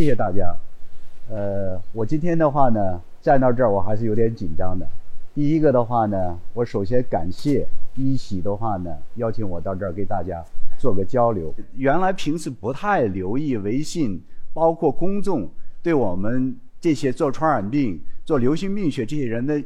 谢谢大家。呃，我今天的话呢，站到这儿我还是有点紧张的。第一个的话呢，我首先感谢一喜的话呢，邀请我到这儿给大家做个交流。原来平时不太留意微信，包括公众对我们这些做传染病、做流行病学这些人的，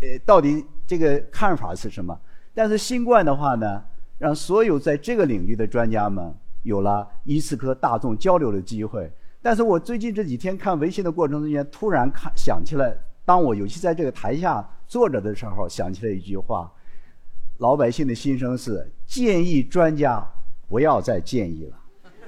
呃，到底这个看法是什么？但是新冠的话呢，让所有在这个领域的专家们有了一次和大众交流的机会。但是我最近这几天看微信的过程中间，突然看想起来。当我尤其在这个台下坐着的时候，想起了一句话：老百姓的心声是建议专家不要再建议了。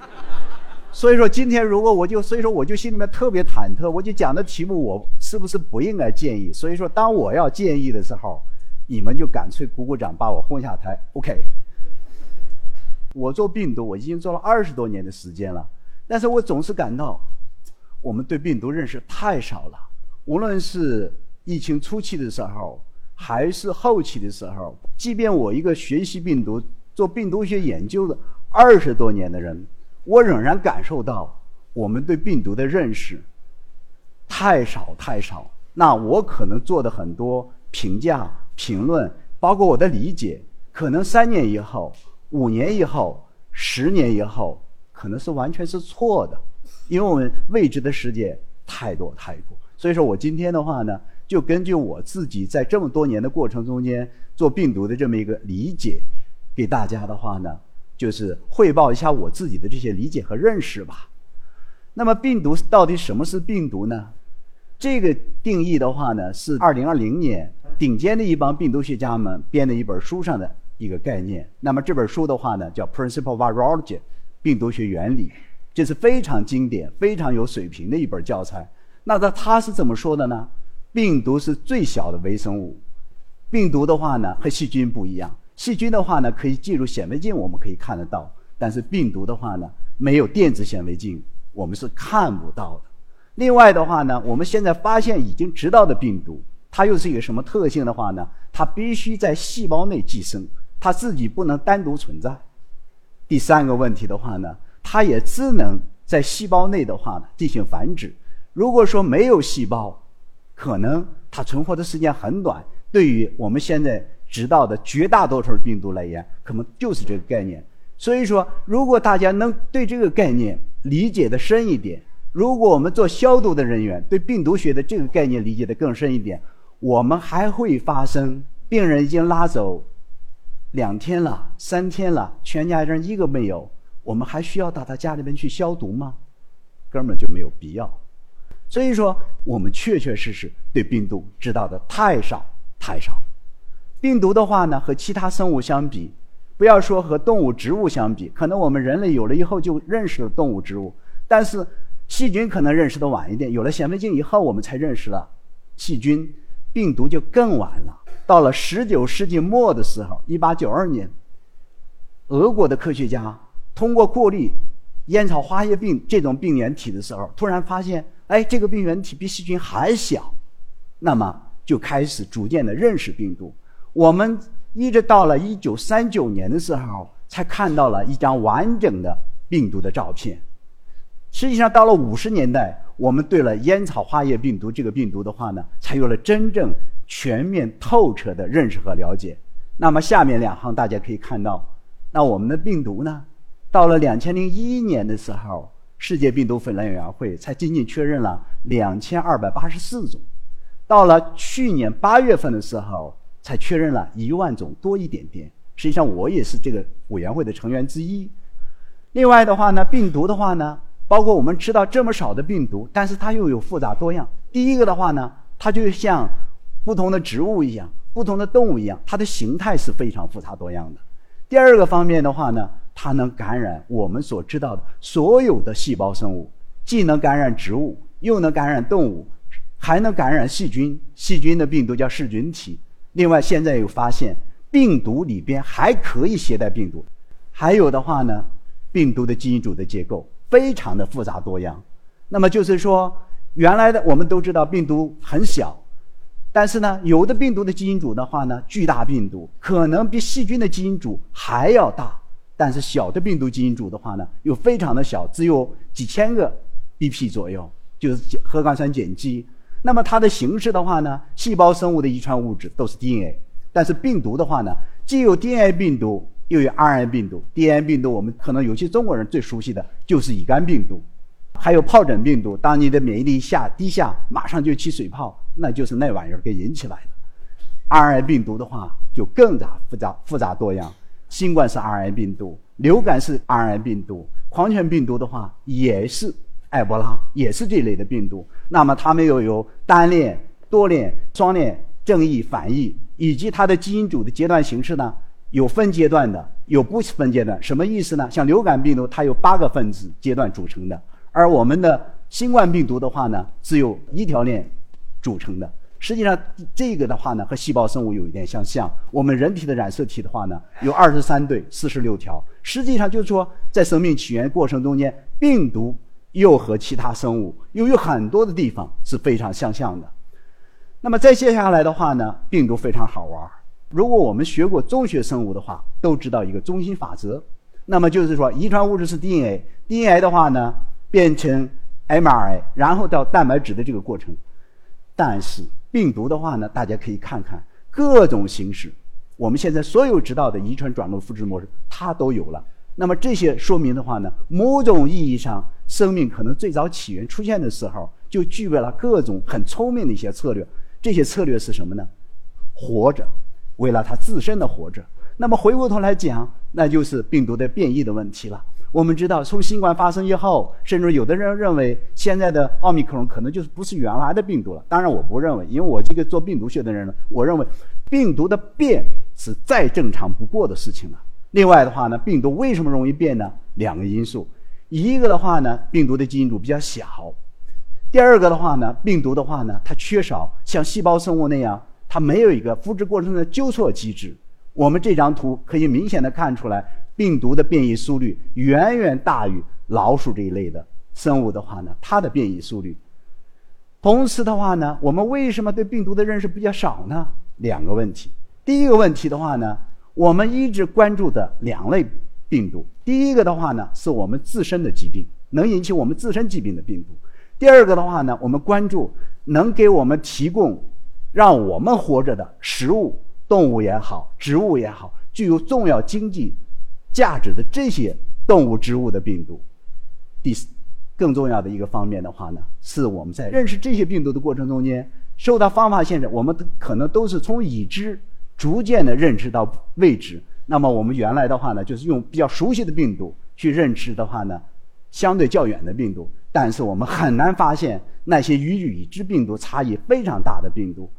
所以说今天如果我就所以说我就心里面特别忐忑，我就讲的题目我是不是不应该建议？所以说当我要建议的时候，你们就干脆鼓鼓掌把我轰下台。OK，我做病毒我已经做了二十多年的时间了，但是我总是感到我们对病毒认识太少了。无论是疫情初期的时候，还是后期的时候，即便我一个学习病毒、做病毒学研究的二十多年的人，我仍然感受到我们对病毒的认识太少太少。那我可能做的很多评价、评论，包括我的理解，可能三年以后、五年以后、十年以后，可能是完全是错的，因为我们未知的世界太多太多。所以说我今天的话呢，就根据我自己在这么多年的过程中间做病毒的这么一个理解，给大家的话呢，就是汇报一下我自己的这些理解和认识吧。那么病毒到底什么是病毒呢？这个定义的话呢，是二零二零年顶尖的一帮病毒学家们编的一本书上的一个概念。那么这本书的话呢，叫《Principle Virology》，病毒学原理，这是非常经典、非常有水平的一本教材。那他他是怎么说的呢？病毒是最小的微生物，病毒的话呢和细菌不一样，细菌的话呢可以进入显微镜，我们可以看得到，但是病毒的话呢没有电子显微镜，我们是看不到的。另外的话呢，我们现在发现已经知道的病毒，它又是一个什么特性的话呢？它必须在细胞内寄生，它自己不能单独存在。第三个问题的话呢，它也只能在细胞内的话呢进行繁殖。如果说没有细胞，可能它存活的时间很短。对于我们现在知道的绝大多数病毒来言，可能就是这个概念。所以说，如果大家能对这个概念理解的深一点，如果我们做消毒的人员对病毒学的这个概念理解的更深一点，我们还会发生病人已经拉走两天了、三天了，全家人一个没有，我们还需要到他家里面去消毒吗？根本就没有必要。所以说，我们确确实实对病毒知道的太少太少。病毒的话呢，和其他生物相比，不要说和动物、植物相比，可能我们人类有了以后就认识了动物、植物，但是细菌可能认识的晚一点。有了显微镜以后，我们才认识了细菌，病毒就更晚了。到了十九世纪末的时候，一八九二年，俄国的科学家通过过滤烟草花叶病这种病原体的时候，突然发现。哎，这个病原体比细菌还小，那么就开始逐渐的认识病毒。我们一直到了一九三九年的时候，才看到了一张完整的病毒的照片。实际上，到了五十年代，我们对了烟草花叶病毒这个病毒的话呢，才有了真正全面透彻的认识和了解。那么下面两行大家可以看到，那我们的病毒呢，到了两千零一年的时候。世界病毒分类委员会才仅仅确认了两千二百八十四种，到了去年八月份的时候，才确认了一万种多一点点。实际上，我也是这个委员会的成员之一。另外的话呢，病毒的话呢，包括我们知道这么少的病毒，但是它又有复杂多样。第一个的话呢，它就像不同的植物一样，不同的动物一样，它的形态是非常复杂多样的。第二个方面的话呢。它能感染我们所知道的所有的细胞生物，既能感染植物，又能感染动物，还能感染细菌。细菌的病毒叫噬菌体。另外，现在又发现病毒里边还可以携带病毒。还有的话呢，病毒的基因组的结构非常的复杂多样。那么就是说，原来的我们都知道病毒很小，但是呢，有的病毒的基因组的话呢，巨大病毒可能比细菌的基因组还要大。但是小的病毒基因组的话呢，又非常的小，只有几千个 BP 左右，就是核苷酸碱基。那么它的形式的话呢，细胞生物的遗传物质都是 DNA，但是病毒的话呢，既有 DNA 病毒，又有 RNA 病毒。DNA 病毒我们可能有些中国人最熟悉的就是乙肝病毒，还有疱疹病毒。当你的免疫力下低下，马上就起水泡，那就是那玩意儿给引起来的。RNA 病毒的话就更加复杂复杂多样，新冠是 RNA 病毒，流感是 RNA 病毒，狂犬病毒的话也是埃博拉，也是这类的病毒。那么它们又有单链、多链、双链、正异、反异，以及它的基因组的阶段形式呢？有分阶段的，有不分阶段。什么意思呢？像流感病毒，它有八个分子阶段组成的，而我们的新冠病毒的话呢，只有一条链组成的。实际上，这个的话呢，和细胞生物有一点相像。我们人体的染色体的话呢，有二十三对，四十六条。实际上就是说，在生命起源过程中间，病毒。又和其他生物又有很多的地方是非常相像的。那么再接下来的话呢，病毒非常好玩。如果我们学过中学生物的话，都知道一个中心法则。那么就是说，遗传物质是 DNA，DNA 的话呢变成 mRNA，然后到蛋白质的这个过程。但是病毒的话呢，大家可以看看各种形式，我们现在所有知道的遗传转录复制模式，它都有了。那么这些说明的话呢，某种意义上，生命可能最早起源出现的时候，就具备了各种很聪明的一些策略。这些策略是什么呢？活着，为了它自身的活着。那么回过头来讲，那就是病毒的变异的问题了。我们知道，从新冠发生以后，甚至有的人认为现在的奥密克戎可能就是不是原来的病毒了。当然，我不认为，因为我这个做病毒学的人呢，我认为病毒的变是再正常不过的事情了。另外的话呢，病毒为什么容易变呢？两个因素，一个的话呢，病毒的基因组比较小；第二个的话呢，病毒的话呢，它缺少像细胞生物那样，它没有一个复制过程的纠错机制。我们这张图可以明显的看出来，病毒的变异速率远远大于老鼠这一类的生物的话呢，它的变异速率。同时的话呢，我们为什么对病毒的认识比较少呢？两个问题。第一个问题的话呢。我们一直关注的两类病毒，第一个的话呢，是我们自身的疾病，能引起我们自身疾病的病毒；第二个的话呢，我们关注能给我们提供让我们活着的食物，动物也好，植物也好，具有重要经济价值的这些动物、植物的病毒。第四，更重要的一个方面的话呢，是我们在认识这些病毒的过程中间，受到方法限制，我们可能都是从已知。逐渐的认知到未知，那么我们原来的话呢，就是用比较熟悉的病毒去认知的话呢，相对较远的病毒，但是我们很难发现那些与已知病毒差异非常大的病毒。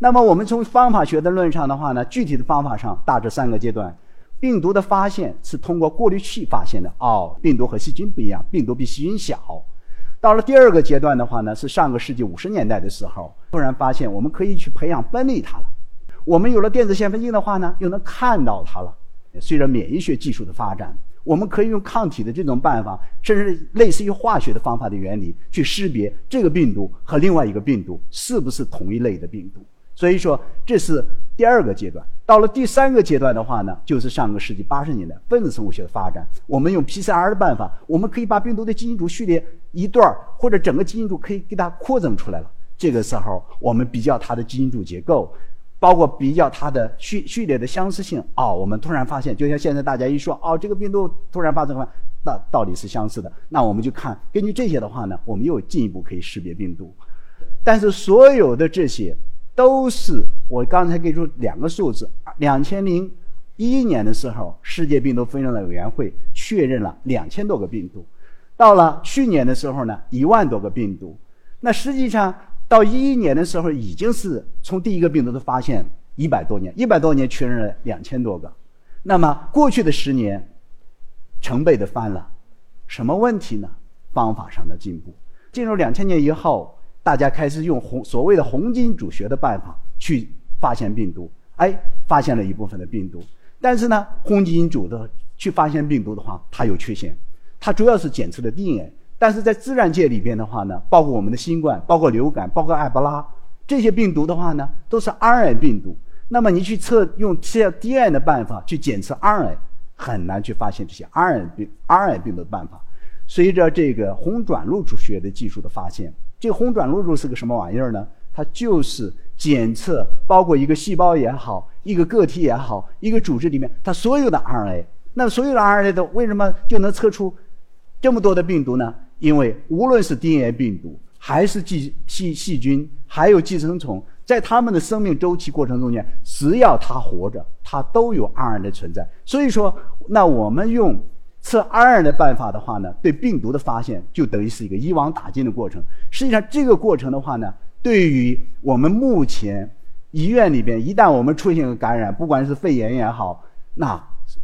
那么我们从方法学的论上的话呢，具体的方法上大致三个阶段，病毒的发现是通过过滤器发现的。哦，病毒和细菌不一样，病毒比细菌小。到了第二个阶段的话呢，是上个世纪五十年代的时候，突然发现我们可以去培养分离它了。我们有了电子显微镜的话呢，又能看到它了。随着免疫学技术的发展，我们可以用抗体的这种办法，甚至类似于化学的方法的原理，去识别这个病毒和另外一个病毒是不是同一类的病毒。所以说，这是第二个阶段。到了第三个阶段的话呢，就是上个世纪八十年代分子生物学的发展。我们用 PCR 的办法，我们可以把病毒的基因组序列一段或者整个基因组可以给它扩增出来了。这个时候，我们比较它的基因组结构。包括比较它的序序列的相似性哦，我们突然发现，就像现在大家一说哦，这个病毒突然发生了，那到底是相似的？那我们就看根据这些的话呢，我们又进一步可以识别病毒。但是所有的这些都是我刚才给出两个数字：两千零一年的时候，世界病毒分类委员会确认了两千多个病毒；到了去年的时候呢，一万多个病毒。那实际上。到一一年的时候，已经是从第一个病毒的发现一百多年，一百多年确认了两千多个。那么过去的十年，成倍的翻了。什么问题呢？方法上的进步。进入两千年以后，大家开始用红所谓的红基因组学的办法去发现病毒。哎，发现了一部分的病毒。但是呢，红基因组的去发现病毒的话，它有缺陷。它主要是检测的 DNA。但是在自然界里边的话呢，包括我们的新冠、包括流感、包括埃博拉这些病毒的话呢，都是 RNA 病毒。那么你去测用测 DNA 的办法去检测 RNA，很难去发现这些 RNA 病 RNA 病毒的办法。随着这个红转录组学的技术的发现，这个红转录组是个什么玩意儿呢？它就是检测包括一个细胞也好，一个个体也好，一个组织里面它所有的 RNA。那所有的 RNA 都为什么就能测出这么多的病毒呢？因为无论是 DNA 病毒，还是寄细细菌，还有寄生虫，在它们的生命周期过程中间，只要它活着，它都有 RNA 的存在。所以说，那我们用测 RNA 的办法的话呢，对病毒的发现就等于是一个一网打尽的过程。实际上，这个过程的话呢，对于我们目前医院里边，一旦我们出现感染，不管是肺炎也好，那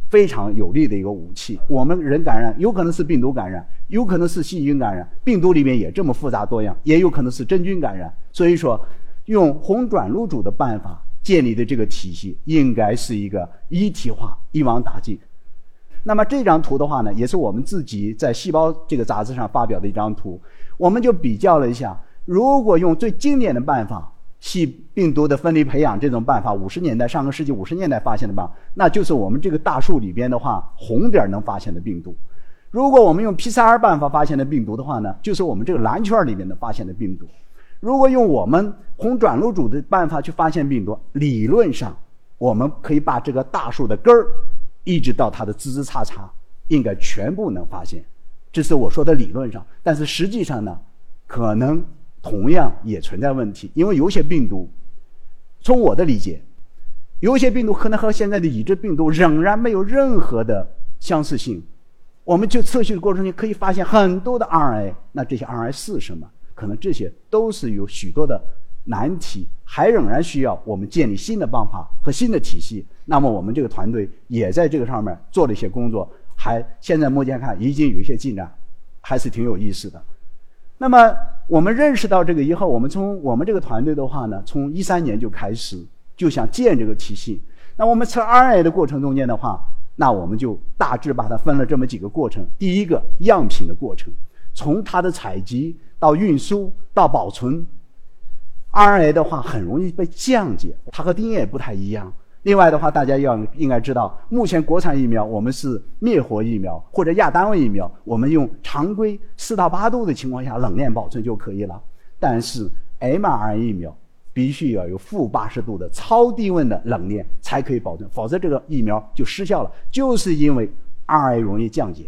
非常有利的一个武器。我们人感染有可能是病毒感染，有可能是细菌感染，病毒里面也这么复杂多样，也有可能是真菌感染。所以说，用红转录组的办法建立的这个体系，应该是一个一体化、一网打尽。那么这张图的话呢，也是我们自己在《细胞》这个杂志上发表的一张图，我们就比较了一下，如果用最经典的办法。细病毒的分离培养这种办法，五十年代上个世纪五十年代发现的吧，那就是我们这个大树里边的话，红点能发现的病毒。如果我们用 PCR 办法发现的病毒的话呢，就是我们这个蓝圈里面的发现的病毒。如果用我们红转录组的办法去发现病毒，理论上我们可以把这个大树的根儿，一直到它的枝枝杈杈，应该全部能发现。这是我说的理论上，但是实际上呢，可能。同样也存在问题，因为有些病毒，从我的理解，有些病毒可能和现在的已知病毒仍然没有任何的相似性。我们就测序的过程中可以发现很多的 RNA，那这些 RNA 是什么？可能这些都是有许多的难题，还仍然需要我们建立新的办法和新的体系。那么我们这个团队也在这个上面做了一些工作，还现在目前看已经有一些进展，还是挺有意思的。那么我们认识到这个以后，我们从我们这个团队的话呢，从一三年就开始就想建这个体系。那我们测 RNA 的过程中间的话，那我们就大致把它分了这么几个过程。第一个样品的过程，从它的采集到运输到保存，RNA 的话很容易被降解，它和 DNA 不太一样。另外的话，大家要应该知道，目前国产疫苗我们是灭活疫苗或者亚单位疫苗，我们用常规四到八度的情况下冷链保存就可以了。但是 mRNA 疫苗必须要有负八十度的超低温的冷链才可以保存，否则这个疫苗就失效了。就是因为 RNA 容易降解。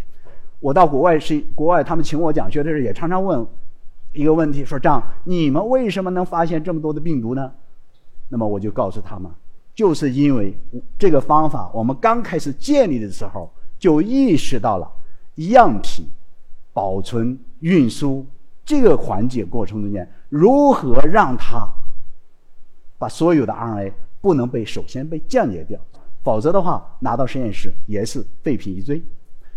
我到国外是国外，他们请我讲学的时候也常常问一个问题，说张，你们为什么能发现这么多的病毒呢？那么我就告诉他们。就是因为这个方法，我们刚开始建立的时候就意识到了样品保存、运输这个环节过程中间，如何让它把所有的 RNA 不能被首先被降解掉，否则的话拿到实验室也是废品一堆。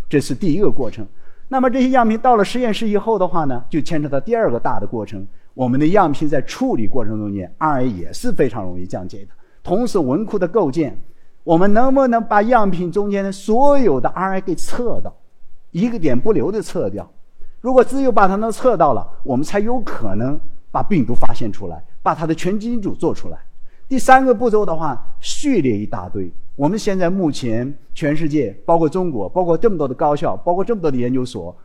这是第一个过程。那么这些样品到了实验室以后的话呢，就牵扯到第二个大的过程，我们的样品在处理过程中间，RNA 也是非常容易降解的。同时，文库的构建，我们能不能把样品中间的所有的 RNA 给测到，一个点不留的测掉？如果只有把它能测到了，我们才有可能把病毒发现出来，把它的全基因组做出来。第三个步骤的话，序列一大堆。我们现在目前全世界，包括中国，包括这么多的高校，包括这么多的研究所，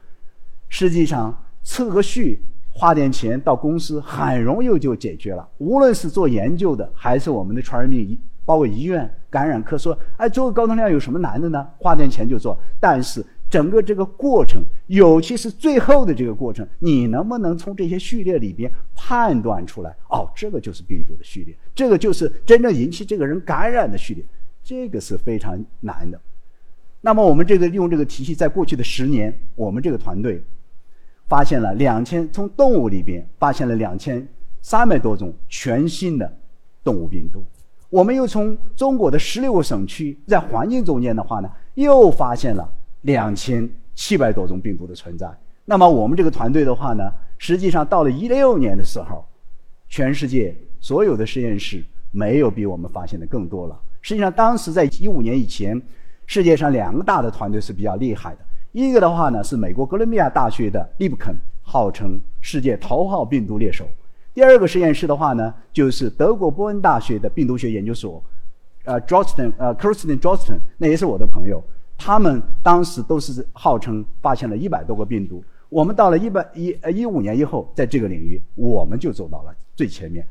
实际上测个序。花点钱到公司，很容易就解决了。无论是做研究的，还是我们的传染病医，包括医院感染科，说，哎，做个高通量有什么难的呢？花点钱就做。但是整个这个过程，尤其是最后的这个过程，你能不能从这些序列里边判断出来？哦，这个就是病毒的序列，这个就是真正引起这个人感染的序列，这个是非常难的。那么我们这个用这个体系，在过去的十年，我们这个团队。发现了两千，从动物里边发现了两千三百多种全新的动物病毒。我们又从中国的十六个省区，在环境中间的话呢，又发现了两千七百多种病毒的存在。那么我们这个团队的话呢，实际上到了一六年的时候，全世界所有的实验室没有比我们发现的更多了。实际上，当时在一五年以前，世界上两个大的团队是比较厉害的。一个的话呢，是美国哥伦比亚大学的利布肯，号称世界头号病毒猎手。第二个实验室的话呢，就是德国波恩大学的病毒学研究所，呃 j o s t o n 呃，Kristen j o s t o n 那也是我的朋友。他们当时都是号称发现了一百多个病毒。我们到了一百一呃一五年以后，在这个领域我们就走到了最前面。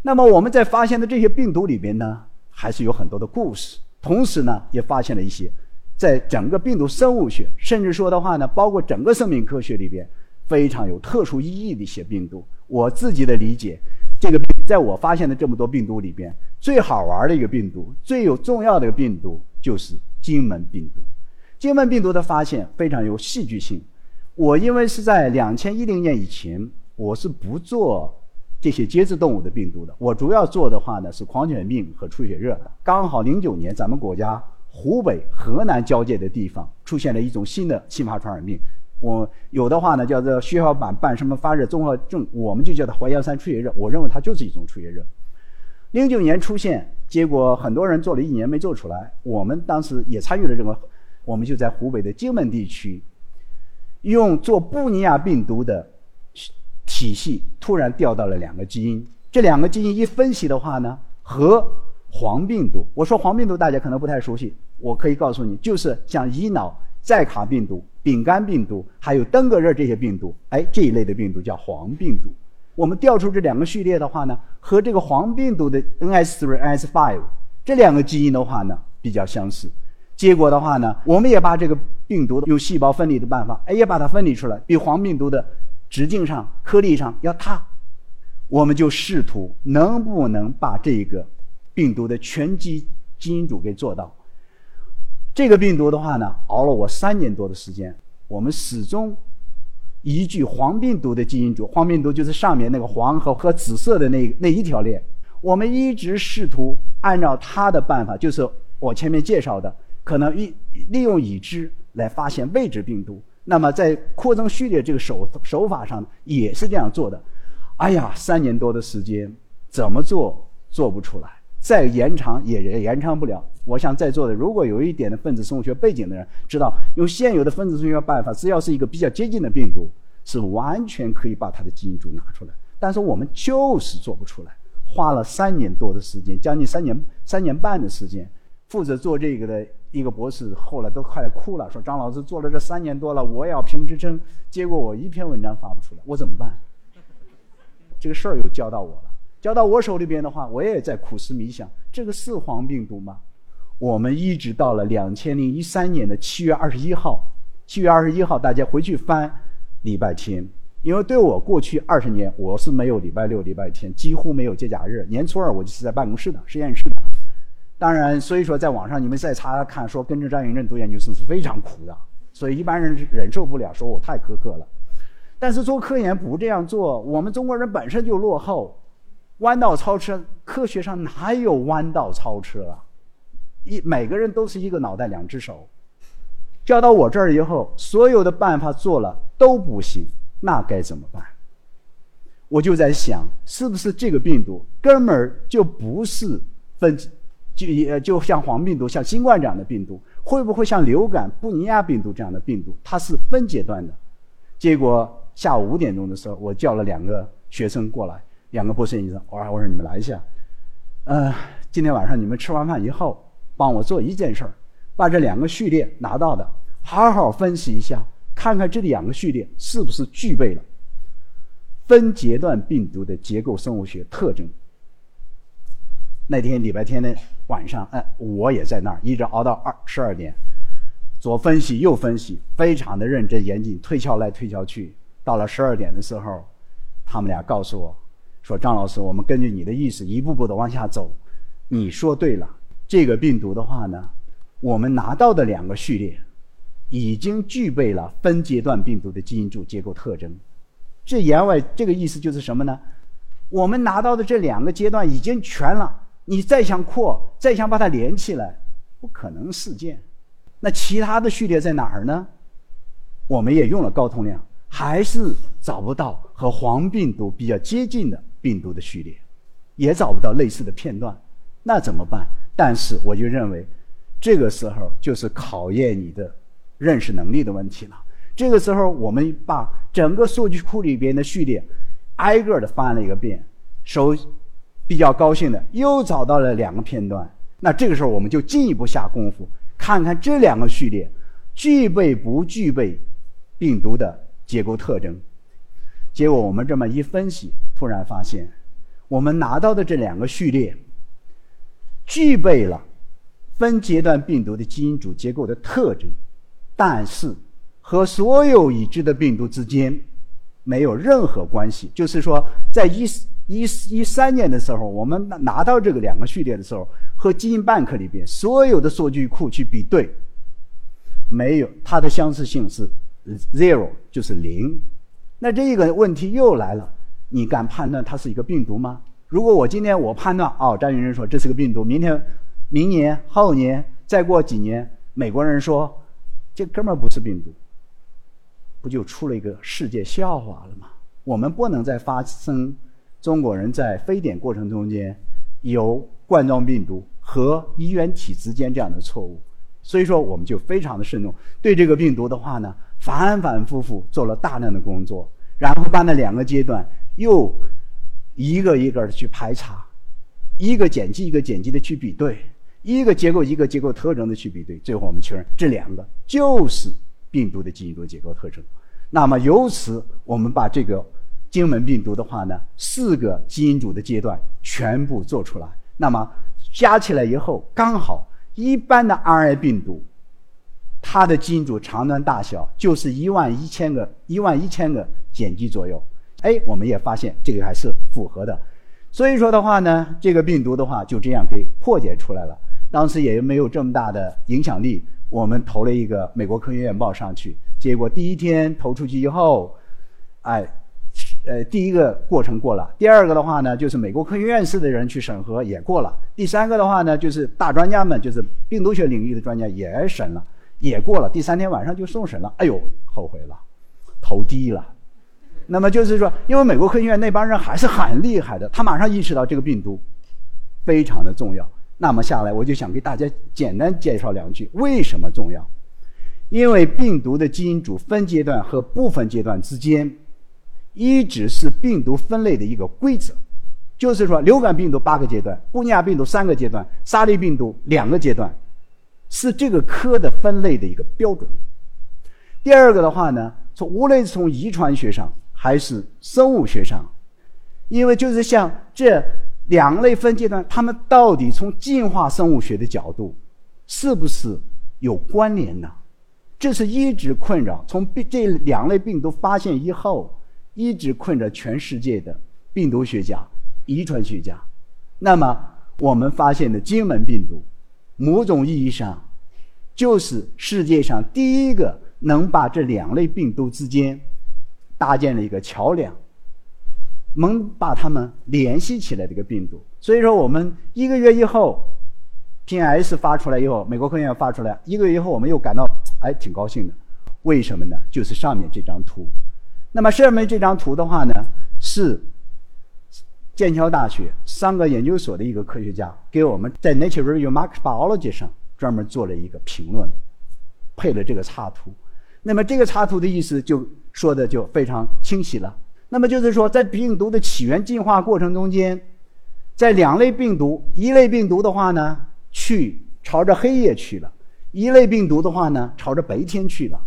那么我们在发现的这些病毒里边呢，还是有很多的故事。同时呢，也发现了一些，在整个病毒生物学，甚至说的话呢，包括整个生命科学里边非常有特殊意义的一些病毒。我自己的理解，这个在我发现的这么多病毒里边，最好玩的一个病毒，最有重要的一个病毒就是金门病毒。金门病毒的发现非常有戏剧性。我因为是在两千一零年以前，我是不做这些节肢动物的病毒的。我主要做的话呢是狂犬病和出血热。刚好零九年，咱们国家湖北、河南交界的地方出现了一种新的新发传染病。我有的话呢叫做血小板伴什么发热综合症，我们就叫它淮阳山出血热。我认为它就是一种出血热。零九年出现，结果很多人做了一年没做出来。我们当时也参与了这个，我们就在湖北的荆门地区。用做布尼亚病毒的体系，突然调到了两个基因。这两个基因一分析的话呢，和黄病毒。我说黄病毒大家可能不太熟悉，我可以告诉你，就是像乙脑寨卡病毒、丙肝病毒，还有登革热这些病毒。哎，这一类的病毒叫黄病毒。我们调出这两个序列的话呢，和这个黄病毒的 NS3、NS5 这两个基因的话呢，比较相似。结果的话呢，我们也把这个。病毒用细胞分离的办法，哎，也把它分离出来，比黄病毒的直径上、颗粒上要大。我们就试图能不能把这个病毒的全基基因组给做到。这个病毒的话呢，熬了我三年多的时间，我们始终依据黄病毒的基因组，黄病毒就是上面那个黄和和紫色的那那一条链，我们一直试图按照它的办法，就是我前面介绍的，可能利利用已知。来发现未知病毒，那么在扩增序列这个手手法上也是这样做的。哎呀，三年多的时间，怎么做做不出来，再延长也延长不了。我想在座的如果有一点的分子生物学背景的人，知道用现有的分子生物学办法，只要是一个比较接近的病毒，是完全可以把它的基因组拿出来。但是我们就是做不出来，花了三年多的时间，将近三年三年半的时间，负责做这个的。一个博士后来都快哭了，说张老师做了这三年多了，我也要评职称，结果我一篇文章发不出来，我怎么办？这个事儿又交到我了，交到我手里边的话，我也在苦思冥想，这个是黄病毒吗？我们一直到了两千零一三年的七月二十一号，七月二十一号大家回去翻礼拜天，因为对我过去二十年我是没有礼拜六、礼拜天，几乎没有节假日，年初二我就是在办公室的实验室的。当然，所以说，在网上你们再查看，说跟着张云正读研究生是非常苦的，所以一般人忍受不了，说我太苛刻了。但是做科研不这样做，我们中国人本身就落后，弯道超车，科学上哪有弯道超车啊？一每个人都是一个脑袋两只手，交到我这儿以后，所有的办法做了都不行，那该怎么办？我就在想，是不是这个病毒根本就不是分子。就也就像黄病毒、像新冠这样的病毒，会不会像流感、布尼亚病毒这样的病毒？它是分阶段的。结果下午五点钟的时候，我叫了两个学生过来，两个博士研究生，我说：“我说你们来一下，呃，今天晚上你们吃完饭以后，帮我做一件事儿，把这两个序列拿到的，好好分析一下，看看这两个序列是不是具备了分阶段病毒的结构生物学特征。”那天礼拜天的晚上，哎，我也在那儿，一直熬到二十二点，左分析右分析，非常的认真严谨，推敲来推敲去。到了十二点的时候，他们俩告诉我，说张老师，我们根据你的意思一步步的往下走。你说对了，这个病毒的话呢，我们拿到的两个序列，已经具备了分阶段病毒的基因组结构特征。这言外这个意思就是什么呢？我们拿到的这两个阶段已经全了。你再想扩，再想把它连起来，不可能事件。那其他的序列在哪儿呢？我们也用了高通量，还是找不到和黄病毒比较接近的病毒的序列，也找不到类似的片段。那怎么办？但是我就认为，这个时候就是考验你的认识能力的问题了。这个时候，我们把整个数据库里边的序列挨个的翻了一个遍，首。比较高兴的，又找到了两个片段。那这个时候，我们就进一步下功夫，看看这两个序列具备不具备病毒的结构特征。结果我们这么一分析，突然发现，我们拿到的这两个序列具备了分阶段病毒的基因组结构的特征，但是和所有已知的病毒之间没有任何关系。就是说，在一一一三年的时候，我们拿到这个两个序列的时候，和基因 bank 里边所有的数据库去比对，没有它的相似性是 zero，就是零。那这个问题又来了，你敢判断它是一个病毒吗？如果我今天我判断，哦，张云仁说这是个病毒，明天、明年、后年，再过几年，美国人说这哥们儿不是病毒，不就出了一个世界笑话了吗？我们不能再发生中国人在非典过程中间有冠状病毒和衣原体之间这样的错误，所以说我们就非常的慎重，对这个病毒的话呢，反反复复做了大量的工作，然后把那两个阶段又。一个一个的去排查，一个碱基一个碱基的去比对，一个结构一个结构特征的去比对，最后我们确认这两个就是病毒的基因组结构特征。那么由此我们把这个荆门病毒的话呢，四个基因组的阶段全部做出来，那么加起来以后刚好一般的 RNA 病毒，它的基因组长短大小就是一万一千个一万一千个碱基左右。哎，我们也发现这个还是符合的，所以说的话呢，这个病毒的话就这样给破解出来了。当时也没有这么大的影响力，我们投了一个美国科学院报上去，结果第一天投出去以后，哎，呃，第一个过程过了，第二个的话呢，就是美国科学院士的人去审核也过了，第三个的话呢，就是大专家们，就是病毒学领域的专家也审了，也过了，第三天晚上就送审了，哎呦，后悔了，投低了。那么就是说，因为美国科学院那帮人还是很厉害的，他马上意识到这个病毒非常的重要。那么下来，我就想给大家简单介绍两句为什么重要。因为病毒的基因组分阶段和部分阶段之间，一直是病毒分类的一个规则。就是说，流感病毒八个阶段，布尼亚病毒三个阶段，沙利病毒两个阶段，是这个科的分类的一个标准。第二个的话呢，从无论是从遗传学上，还是生物学上，因为就是像这两类分阶段，它们到底从进化生物学的角度，是不是有关联呢？这是一直困扰从病这两类病毒发现以后，一直困着全世界的病毒学家、遗传学家。那么我们发现的金门病毒，某种意义上，就是世界上第一个能把这两类病毒之间。搭建了一个桥梁，能把它们联系起来的一个病毒。所以说，我们一个月以后，P.S 发出来以后，美国科学院发出来，一个月以后，我们又感到哎挺高兴的。为什么呢？就是上面这张图。那么上面这张图的话呢，是剑桥大学三个研究所的一个科学家给我们在 Nature Review Microbiology 上专门做了一个评论，配了这个插图。那么这个插图的意思就。说的就非常清晰了。那么就是说，在病毒的起源进化过程中间，在两类病毒，一类病毒的话呢，去朝着黑夜去了；一类病毒的话呢，朝着白天去了。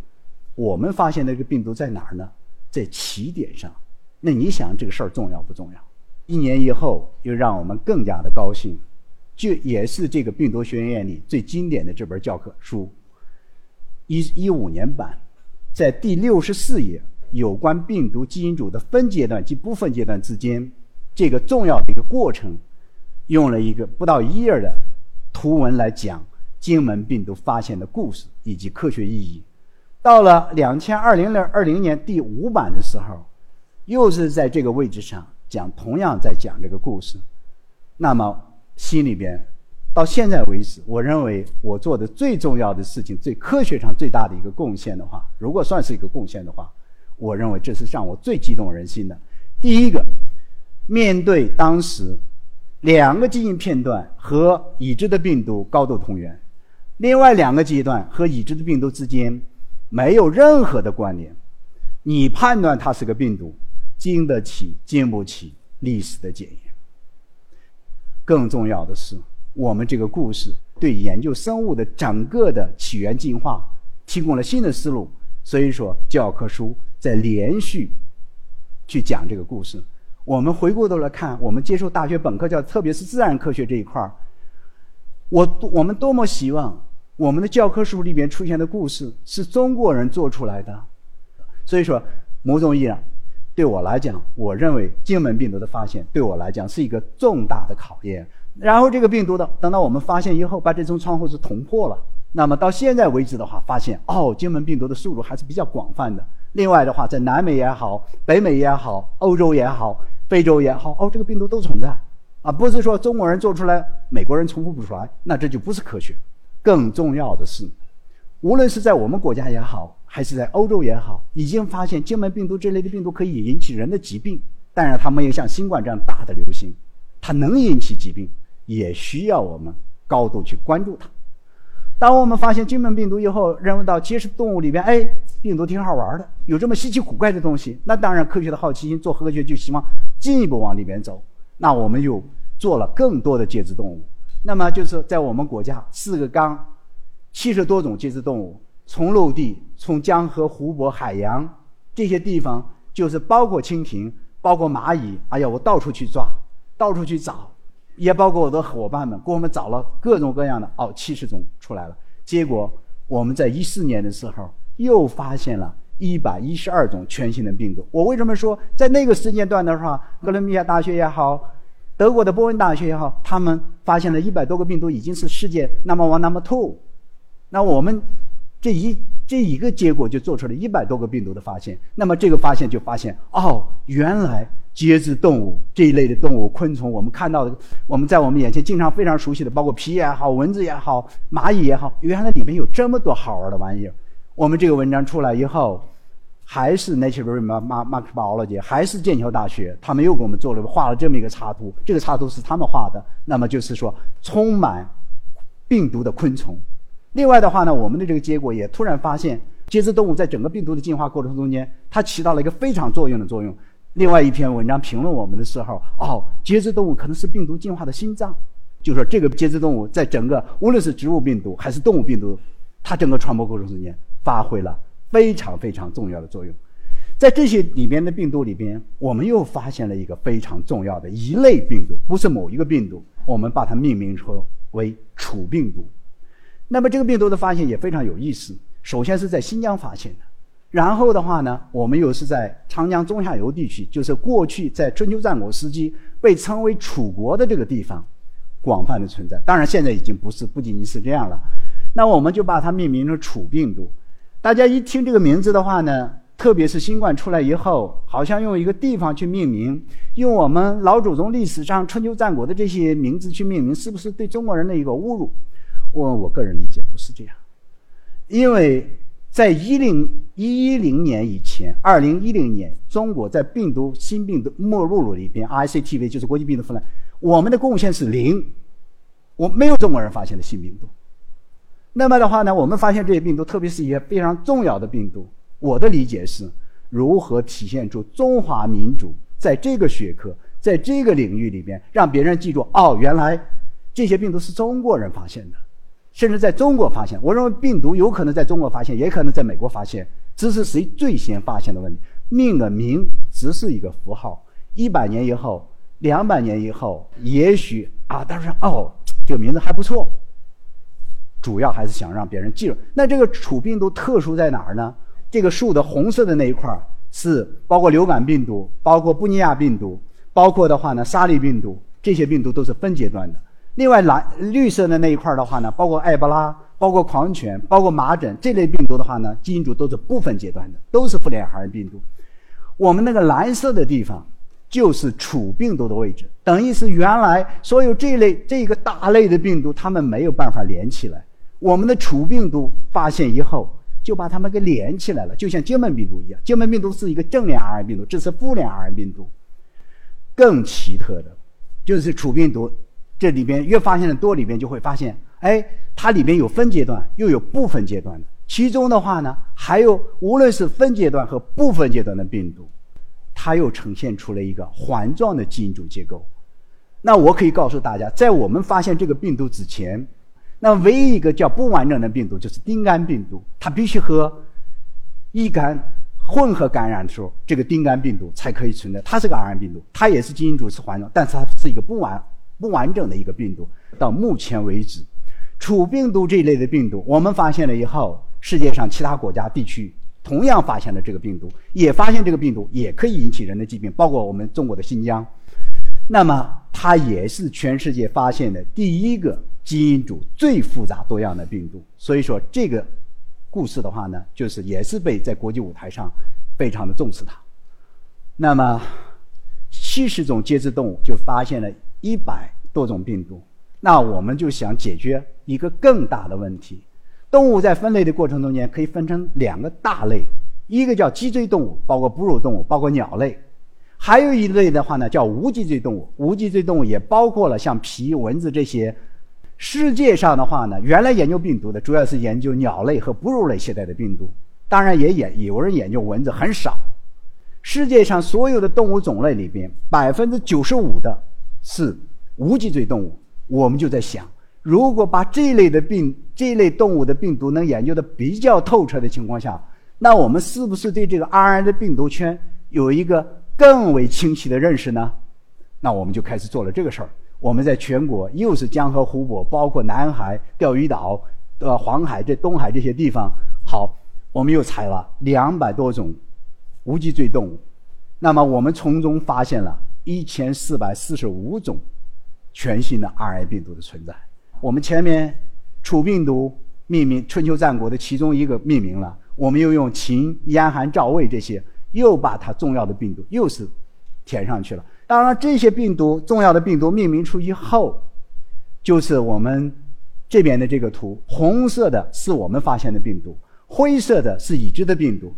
我们发现那个病毒在哪儿呢？在起点上。那你想这个事儿重要不重要？一年以后，又让我们更加的高兴，就也是这个病毒学院里最经典的这本教科书，一一五年版。在第六十四页，有关病毒基因组的分阶段及不分阶段之间这个重要的一个过程，用了一个不到一页的图文来讲荆门病毒发现的故事以及科学意义。到了两千二零零二零年第五版的时候，又是在这个位置上讲，同样在讲这个故事。那么心里边。到现在为止，我认为我做的最重要的事情、最科学上最大的一个贡献的话，如果算是一个贡献的话，我认为这是让我最激动人心的。第一个，面对当时两个基因片段和已知的病毒高度同源，另外两个阶段和已知的病毒之间没有任何的关联，你判断它是个病毒，经得起经不起历史的检验。更重要的是。我们这个故事对研究生物的整个的起源进化提供了新的思路。所以说，教科书在连续去讲这个故事。我们回过头来看，我们接受大学本科教，特别是自然科学这一块儿，我我们多么希望我们的教科书里边出现的故事是中国人做出来的。所以说，某种意义上，对我来讲，我认为金门病毒的发现对我来讲是一个重大的考验。然后这个病毒的，等到我们发现以后，把这层窗户纸捅破了。那么到现在为止的话，发现哦，金门病毒的宿主还是比较广泛的。另外的话，在南美也好，北美也好，欧洲也好，非洲也好，哦，这个病毒都存在，啊，不是说中国人做出来，美国人重复不出来，那这就不是科学。更重要的是，无论是在我们国家也好，还是在欧洲也好，已经发现金门病毒这类的病毒可以引起人的疾病，但是它没有像新冠这样大的流行，它能引起疾病，也需要我们高度去关注它。当我们发现金门病毒以后，认为到节肢动物里边，哎，病毒挺好玩的，有这么稀奇古怪的东西，那当然科学的好奇心，做科学就希望进一步往里边走。那我们又做了更多的节肢动物，那么就是在我们国家四个缸，七十多种节肢动物，从陆地、从江河、湖泊、海洋这些地方，就是包括蜻蜓、包括蚂蚁，哎呀，我到处去抓，到处去找。也包括我的伙伴们，给我们找了各种各样的哦，七十种出来了。结果我们在一四年的时候又发现了一百一十二种全新的病毒。我为什么说在那个时间段的话，哥伦比亚大学也好，德国的波恩大学也好，他们发现了一百多个病毒，已经是世界 number one number two。那我们这一这一个结果就做出了一百多个病毒的发现。那么这个发现就发现哦，原来。节肢动物这一类的动物、昆虫，我们看到的，我们在我们眼前经常非常熟悉的，包括皮也好、蚊子也好、蚂蚁也好，原来里面有这么多好玩的玩意儿。我们这个文章出来以后，还是 Nature Microbiology，还是剑桥大学，他们又给我们做了画了这么一个插图。这个插图是他们画的，那么就是说充满病毒的昆虫。另外的话呢，我们的这个结果也突然发现，节肢动物在整个病毒的进化过程中间，它起到了一个非常作用的作用。另外一篇文章评论我们的时候，哦，节肢动物可能是病毒进化的心脏，就说这个节肢动物在整个无论是植物病毒还是动物病毒，它整个传播过程中间发挥了非常非常重要的作用。在这些里边的病毒里边，我们又发现了一个非常重要的一类病毒，不是某一个病毒，我们把它命名成为楚病毒。那么这个病毒的发现也非常有意思，首先是在新疆发现的。然后的话呢，我们又是在长江中下游地区，就是过去在春秋战国时期被称为楚国的这个地方，广泛的存在。当然，现在已经不是，不仅仅是这样了。那我们就把它命名成楚病毒。大家一听这个名字的话呢，特别是新冠出来以后，好像用一个地方去命名，用我们老祖宗历史上春秋战国的这些名字去命名，是不是对中国人的一个侮辱？我我个人理解不是这样，因为。在一零一零年以前，二零一零年，中国在病毒新病毒目录里边，ICTV 就是国际病毒分类，我们的贡献是零，我没有中国人发现的新病毒。那么的话呢，我们发现这些病毒，特别是一些非常重要的病毒，我的理解是，如何体现出中华民族在这个学科，在这个领域里边，让别人记住，哦，原来这些病毒是中国人发现的。甚至在中国发现，我认为病毒有可能在中国发现，也可能在美国发现，只是谁最先发现的问题。命的名只是一个符号，一百年以后、两百年以后，也许啊，当时哦，这个名字还不错。主要还是想让别人记住。那这个楚病毒特殊在哪儿呢？这个树的红色的那一块是包括流感病毒，包括布尼亚病毒，包括的话呢，沙利病毒，这些病毒都是分阶段的。另外，蓝绿色的那一块的话呢，包括埃博拉、包括狂犬、包括麻疹这类病毒的话呢，基因组都是部分阶段的，都是复联癌病毒。我们那个蓝色的地方就是楚病毒的位置，等于是原来所有这类这个大类的病毒，它们没有办法连起来。我们的楚病毒发现以后，就把它们给连起来了，就像金门病毒一样。金门病毒是一个正链 RNA 病毒，这是负链 RNA 病毒。更奇特的，就是楚病毒。这里边越发现的多，里边就会发现，哎，它里边有分阶段，又有部分阶段的。其中的话呢，还有无论是分阶段和部分阶段的病毒，它又呈现出了一个环状的基因组结构。那我可以告诉大家，在我们发现这个病毒之前，那唯一一个叫不完整的病毒就是丁肝病毒，它必须和乙肝混合感染的时候，这个丁肝病毒才可以存在。它是个 RNA 病毒，它也是基因组是环状，但是它是一个不完不完整的一个病毒。到目前为止，储病毒这一类的病毒，我们发现了以后，世界上其他国家地区同样发现了这个病毒，也发现这个病毒也可以引起人的疾病，包括我们中国的新疆。那么，它也是全世界发现的第一个基因组最复杂多样的病毒。所以说，这个故事的话呢，就是也是被在国际舞台上非常的重视它。那么，七十种节肢动物就发现了一百多种病毒。那我们就想解决一个更大的问题：动物在分类的过程中间可以分成两个大类，一个叫脊椎动物，包括哺乳动物，包括鸟类。还有一类的话呢，叫无脊椎动物。无脊椎动物也包括了像皮、蚊子这些。世界上的话呢，原来研究病毒的主要是研究鸟类和哺乳类携带的病毒，当然也研有人研究蚊子，很少。世界上所有的动物种类里边，百分之九十五的是无脊椎动物。我们就在想，如果把这类的病、这类动物的病毒能研究的比较透彻的情况下，那我们是不是对这个 RNA 的病毒圈有一个？更为清晰的认识呢，那我们就开始做了这个事儿。我们在全国又是江河湖泊，包括南海、钓鱼岛、呃黄海、这东海这些地方，好，我们又采了两百多种无脊椎动物。那么我们从中发现了一千四百四十五种全新的 RNA 病毒的存在。我们前面楚病毒命名春秋战国的其中一个命名了，我们又用秦、燕、韩、赵、魏这些。又把它重要的病毒又是填上去了。当然，这些病毒重要的病毒命名出以后，就是我们这边的这个图，红色的是我们发现的病毒，灰色的是已知的病毒。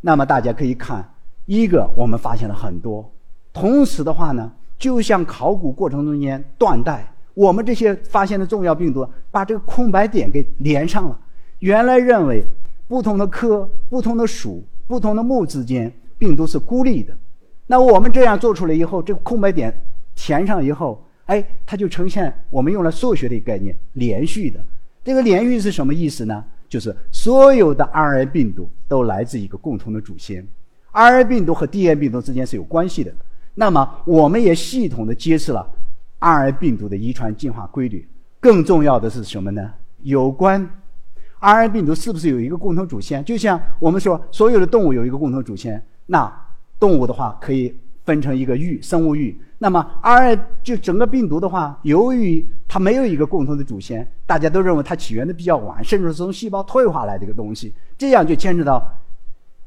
那么大家可以看，一个我们发现了很多，同时的话呢，就像考古过程中间断代，我们这些发现的重要病毒把这个空白点给连上了。原来认为不同的科、不同的属。不同的目之间，病毒是孤立的。那我们这样做出来以后，这个空白点填上以后，哎，它就呈现我们用了数学的概念，连续的。这个连续是什么意思呢？就是所有的 RNA 病毒都来自一个共同的祖先，RNA 病毒和 DNA 病毒之间是有关系的。那么，我们也系统的揭示了 RNA 病毒的遗传进化规律。更重要的是什么呢？有关。RNA 病毒是不是有一个共同祖先？就像我们说，所有的动物有一个共同祖先，那动物的话可以分成一个域，生物域。那么 RNA 就整个病毒的话，由于它没有一个共同的祖先，大家都认为它起源的比较晚，甚至是从细胞退化来的一个东西，这样就牵扯到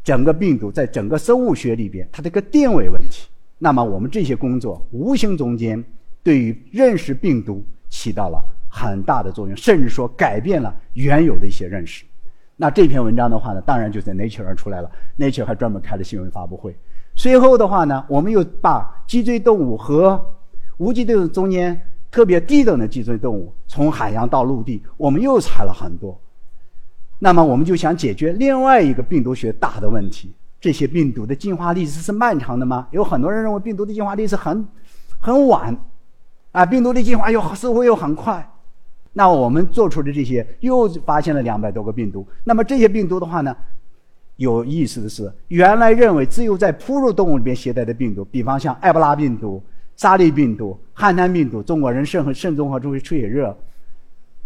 整个病毒在整个生物学里边它这个定位问题。那么我们这些工作无形中间对于认识病毒起到了。很大的作用，甚至说改变了原有的一些认识。那这篇文章的话呢，当然就在 Nature 上出来了。Nature 还专门开了新闻发布会。最后的话呢，我们又把脊椎动物和无脊椎中间特别低等的脊椎动物，从海洋到陆地，我们又采了很多。那么我们就想解决另外一个病毒学大的问题：这些病毒的进化历史是漫长的吗？有很多人认为病毒的进化历史很很晚，啊，病毒的进化又似乎又很快。那我们做出的这些又发现了两百多个病毒。那么这些病毒的话呢，有意思的是，原来认为只有在哺乳动物里边携带的病毒，比方像埃博拉病毒、沙利病毒、汉坦病毒、中国人肾和肾综合综出血热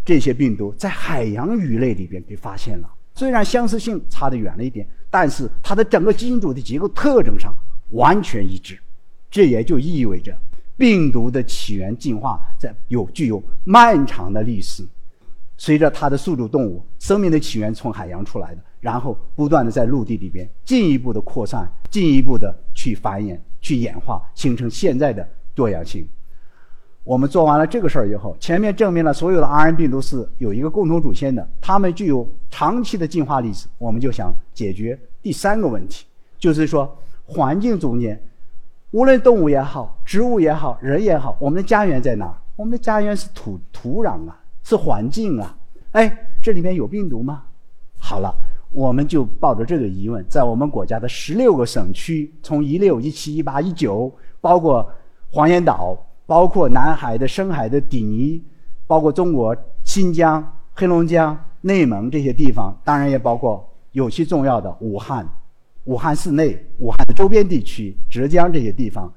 这些病毒，在海洋鱼类里边被发现了。虽然相似性差得远了一点，但是它的整个基因组的结构特征上完全一致。这也就意味着。病毒的起源进化在有具有漫长的历史，随着它的宿主动物生命的起源从海洋出来的，然后不断的在陆地里边进一步的扩散，进一步的去繁衍、去演化，形成现在的多样性。我们做完了这个事儿以后，前面证明了所有的 RNA 病毒是有一个共同祖先的，它们具有长期的进化历史。我们就想解决第三个问题，就是说环境中间。无论动物也好，植物也好，人也好，我们的家园在哪？我们的家园是土土壤啊，是环境啊。哎，这里面有病毒吗？好了，我们就抱着这个疑问，在我们国家的十六个省区，从一六、一七、一八、一九，包括黄岩岛，包括南海的深海的底泥，包括中国新疆黑龙江、内蒙这些地方，当然也包括尤其重要的武汉、武汉市内、武汉的周边地区、浙江这些地方。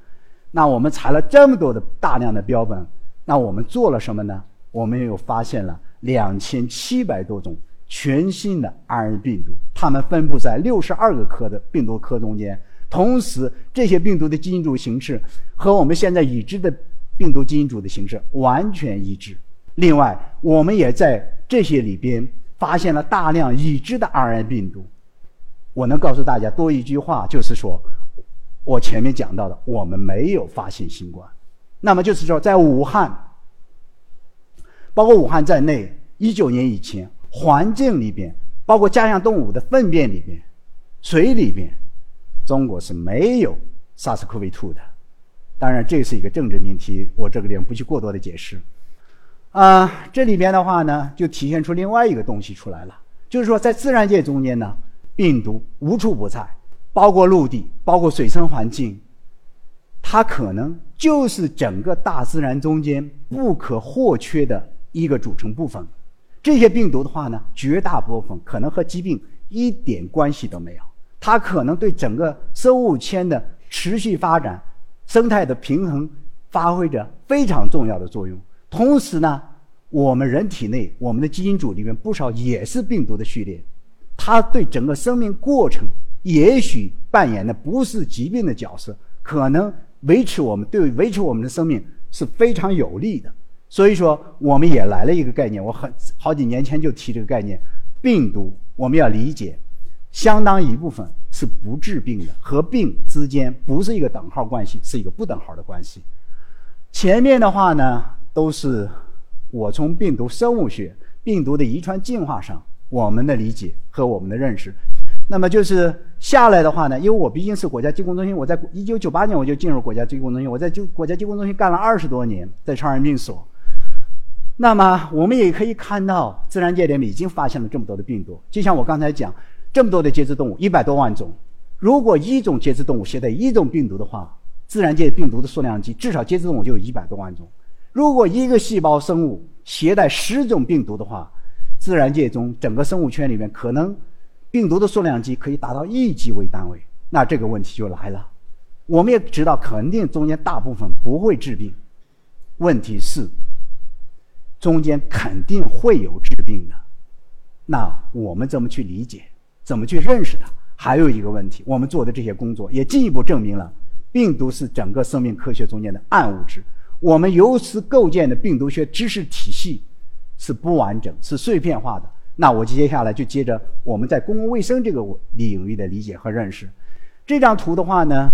那我们采了这么多的大量的标本，那我们做了什么呢？我们又发现了两千七百多种全新的 RNA 病毒，它们分布在六十二个科的病毒科中间。同时，这些病毒的基因组形式和我们现在已知的病毒基因组的形式完全一致。另外，我们也在这些里边发现了大量已知的 RNA 病毒。我能告诉大家多一句话，就是说，我前面讲到的，我们没有发现新冠。那么就是说，在武汉，包括武汉在内，一九年以前，环境里边，包括家养动物的粪便里边、水里边，中国是没有 SARS-CoV-2 的。当然，这是一个政治命题，我这个地方不去过多的解释。啊，这里边的话呢，就体现出另外一个东西出来了，就是说，在自然界中间呢，病毒无处不在，包括陆地，包括水生环境，它可能就是整个大自然中间不可或缺的一个组成部分。这些病毒的话呢，绝大部分可能和疾病一点关系都没有，它可能对整个生物圈的持续发展、生态的平衡发挥着非常重要的作用。同时呢，我们人体内我们的基因组里面不少也是病毒的序列，它对整个生命过程也许扮演的不是疾病的角色，可能维持我们对维持我们的生命是非常有利的。所以说，我们也来了一个概念，我很好几年前就提这个概念，病毒我们要理解，相当一部分是不治病的，和病之间不是一个等号关系，是一个不等号的关系。前面的话呢？都是我从病毒生物学、病毒的遗传进化上我们的理解和我们的认识。那么就是下来的话呢，因为我毕竟是国家疾控中心，我在一九九八年我就进入国家疾控中心，我在就国家疾控中心干了二十多年，在传染病所。那么我们也可以看到，自然界里面已经发现了这么多的病毒。就像我刚才讲，这么多的节肢动物，一百多万种。如果一种节肢动物携带一种病毒的话，自然界病毒的数量级至少节肢动物就有一百多万种。如果一个细胞生物携带十种病毒的话，自然界中整个生物圈里面可能病毒的数量级可以达到亿级为单位。那这个问题就来了。我们也知道，肯定中间大部分不会治病。问题是，中间肯定会有治病的。那我们怎么去理解？怎么去认识它？还有一个问题，我们做的这些工作也进一步证明了，病毒是整个生命科学中间的暗物质。我们由此构建的病毒学知识体系是不完整、是碎片化的。那我接下来就接着我们在公共卫生这个领域的理解和认识。这张图的话呢，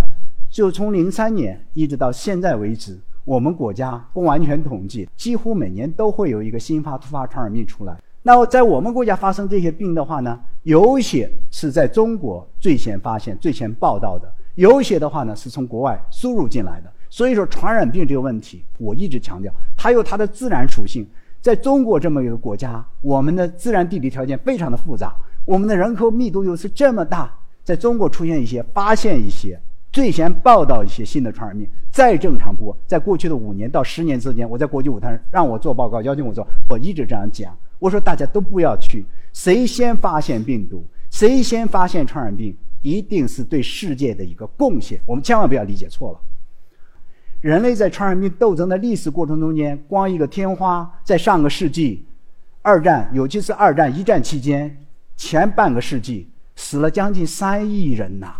就从零三年一直到现在为止，我们国家不完全统计，几乎每年都会有一个新发突发传染病出来。那在我们国家发生这些病的话呢，有些是在中国最先发现、最先报道的，有些的话呢是从国外输入进来的。所以说，传染病这个问题，我一直强调，它有它的自然属性。在中国这么一个国家，我们的自然地理条件非常的复杂，我们的人口密度又是这么大，在中国出现一些、发现一些、最先报道一些新的传染病，再正常不过。在过去的五年到十年之间，我在国际舞台上让我做报告，邀请我做，我一直这样讲，我说大家都不要去，谁先发现病毒，谁先发现传染病，一定是对世界的一个贡献，我们千万不要理解错了。人类在传染病斗争的历史过程中间，光一个天花，在上个世纪，二战，尤其是二战、一战期间，前半个世纪死了将近三亿人呐。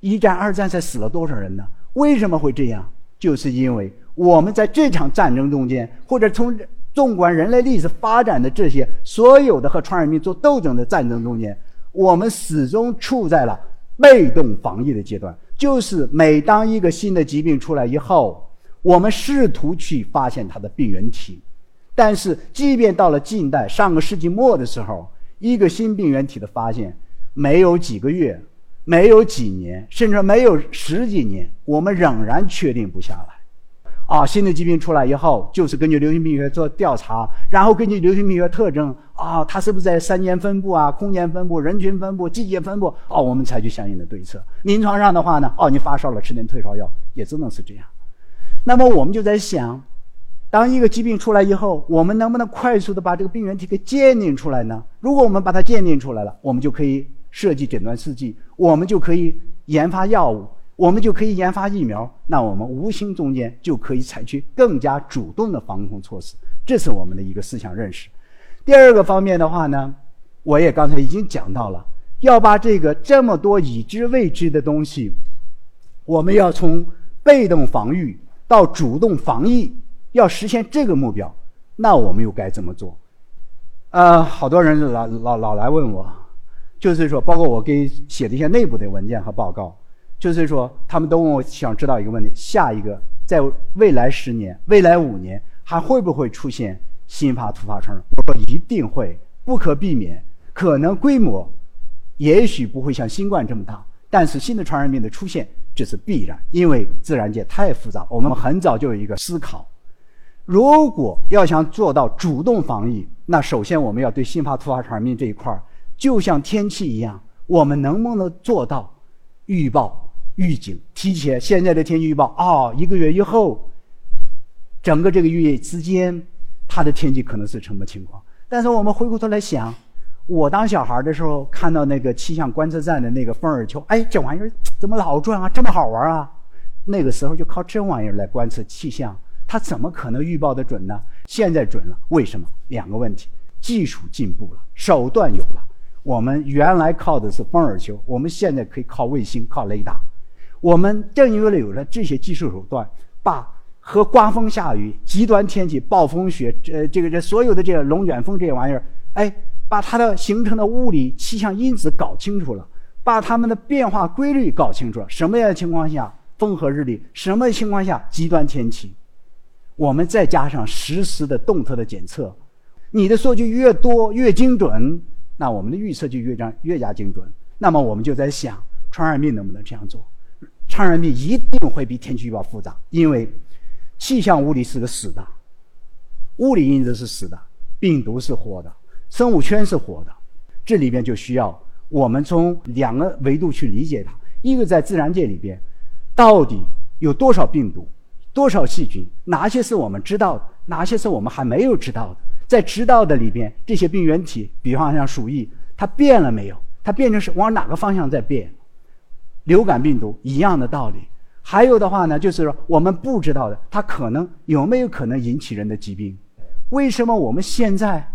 一战、二战才死了多少人呢？为什么会这样？就是因为我们在这场战争中间，或者从纵观人类历史发展的这些所有的和传染病做斗争的战争中间，我们始终处在了被动防御的阶段。就是每当一个新的疾病出来以后，我们试图去发现它的病原体，但是即便到了近代上个世纪末的时候，一个新病原体的发现，没有几个月，没有几年，甚至没有十几年，我们仍然确定不下来。啊，新的疾病出来以后，就是根据流行病学做调查，然后根据流行病学特征，啊，它是不是在三间分布啊、空间分布、人群分布、季节分布？哦，我们采取相应的对策。临床上的话呢，哦，你发烧了，吃点退烧药，也只能是这样。那么我们就在想，当一个疾病出来以后，我们能不能快速的把这个病原体给鉴定出来呢？如果我们把它鉴定出来了，我们就可以设计诊断试剂，我们就可以研发药物，我们就可以研发疫苗。那我们无形中间就可以采取更加主动的防控措施。这是我们的一个思想认识。第二个方面的话呢，我也刚才已经讲到了，要把这个这么多已知未知的东西，我们要从被动防御到主动防疫。要实现这个目标，那我们又该怎么做？呃，好多人老老老来问我，就是说，包括我给写的一些内部的文件和报告，就是说，他们都问我想知道一个问题：下一个，在未来十年、未来五年，还会不会出现新发突发传染？我说一定会，不可避免，可能规模也许不会像新冠这么大，但是新的传染病的出现这是必然，因为自然界太复杂。我们很早就有一个思考。如果要想做到主动防疫，那首先我们要对新发突发传染病这一块儿，就像天气一样，我们能不能做到预报、预警、提前？现在的天气预报啊，一个月以后，整个这个月之间，它的天气可能是什么情况？但是我们回过头来想，我当小孩的时候看到那个气象观测站的那个风儿球，哎，这玩意儿怎么老转啊？这么好玩啊？那个时候就靠这玩意儿来观测气象。它怎么可能预报的准呢？现在准了，为什么？两个问题：技术进步了，手段有了。我们原来靠的是风耳球，我们现在可以靠卫星、靠雷达。我们正因为有了这些技术手段，把和刮风下雨、极端天气、暴风雪，呃，这个这所有的这个龙卷风这些玩意儿，哎，把它的形成的物理气象因子搞清楚了，把它们的变化规律搞清楚了。什么样的情况下风和日丽？什么情况下极端天气？我们再加上实时的动态的检测，你的数据越多越精准，那我们的预测就越加越加精准。那么我们就在想，传染病能不能这样做？传染病一定会比天气预报复杂，因为气象物理是个死的，物理因子是死的，病毒是活的，生物圈是活的。这里边就需要我们从两个维度去理解它：一个在自然界里边，到底有多少病毒？多少细菌？哪些是我们知道的？哪些是我们还没有知道的？在知道的里边，这些病原体，比方像鼠疫，它变了没有？它变成是往哪个方向在变？流感病毒一样的道理。还有的话呢，就是说我们不知道的，它可能有没有可能引起人的疾病？为什么我们现在，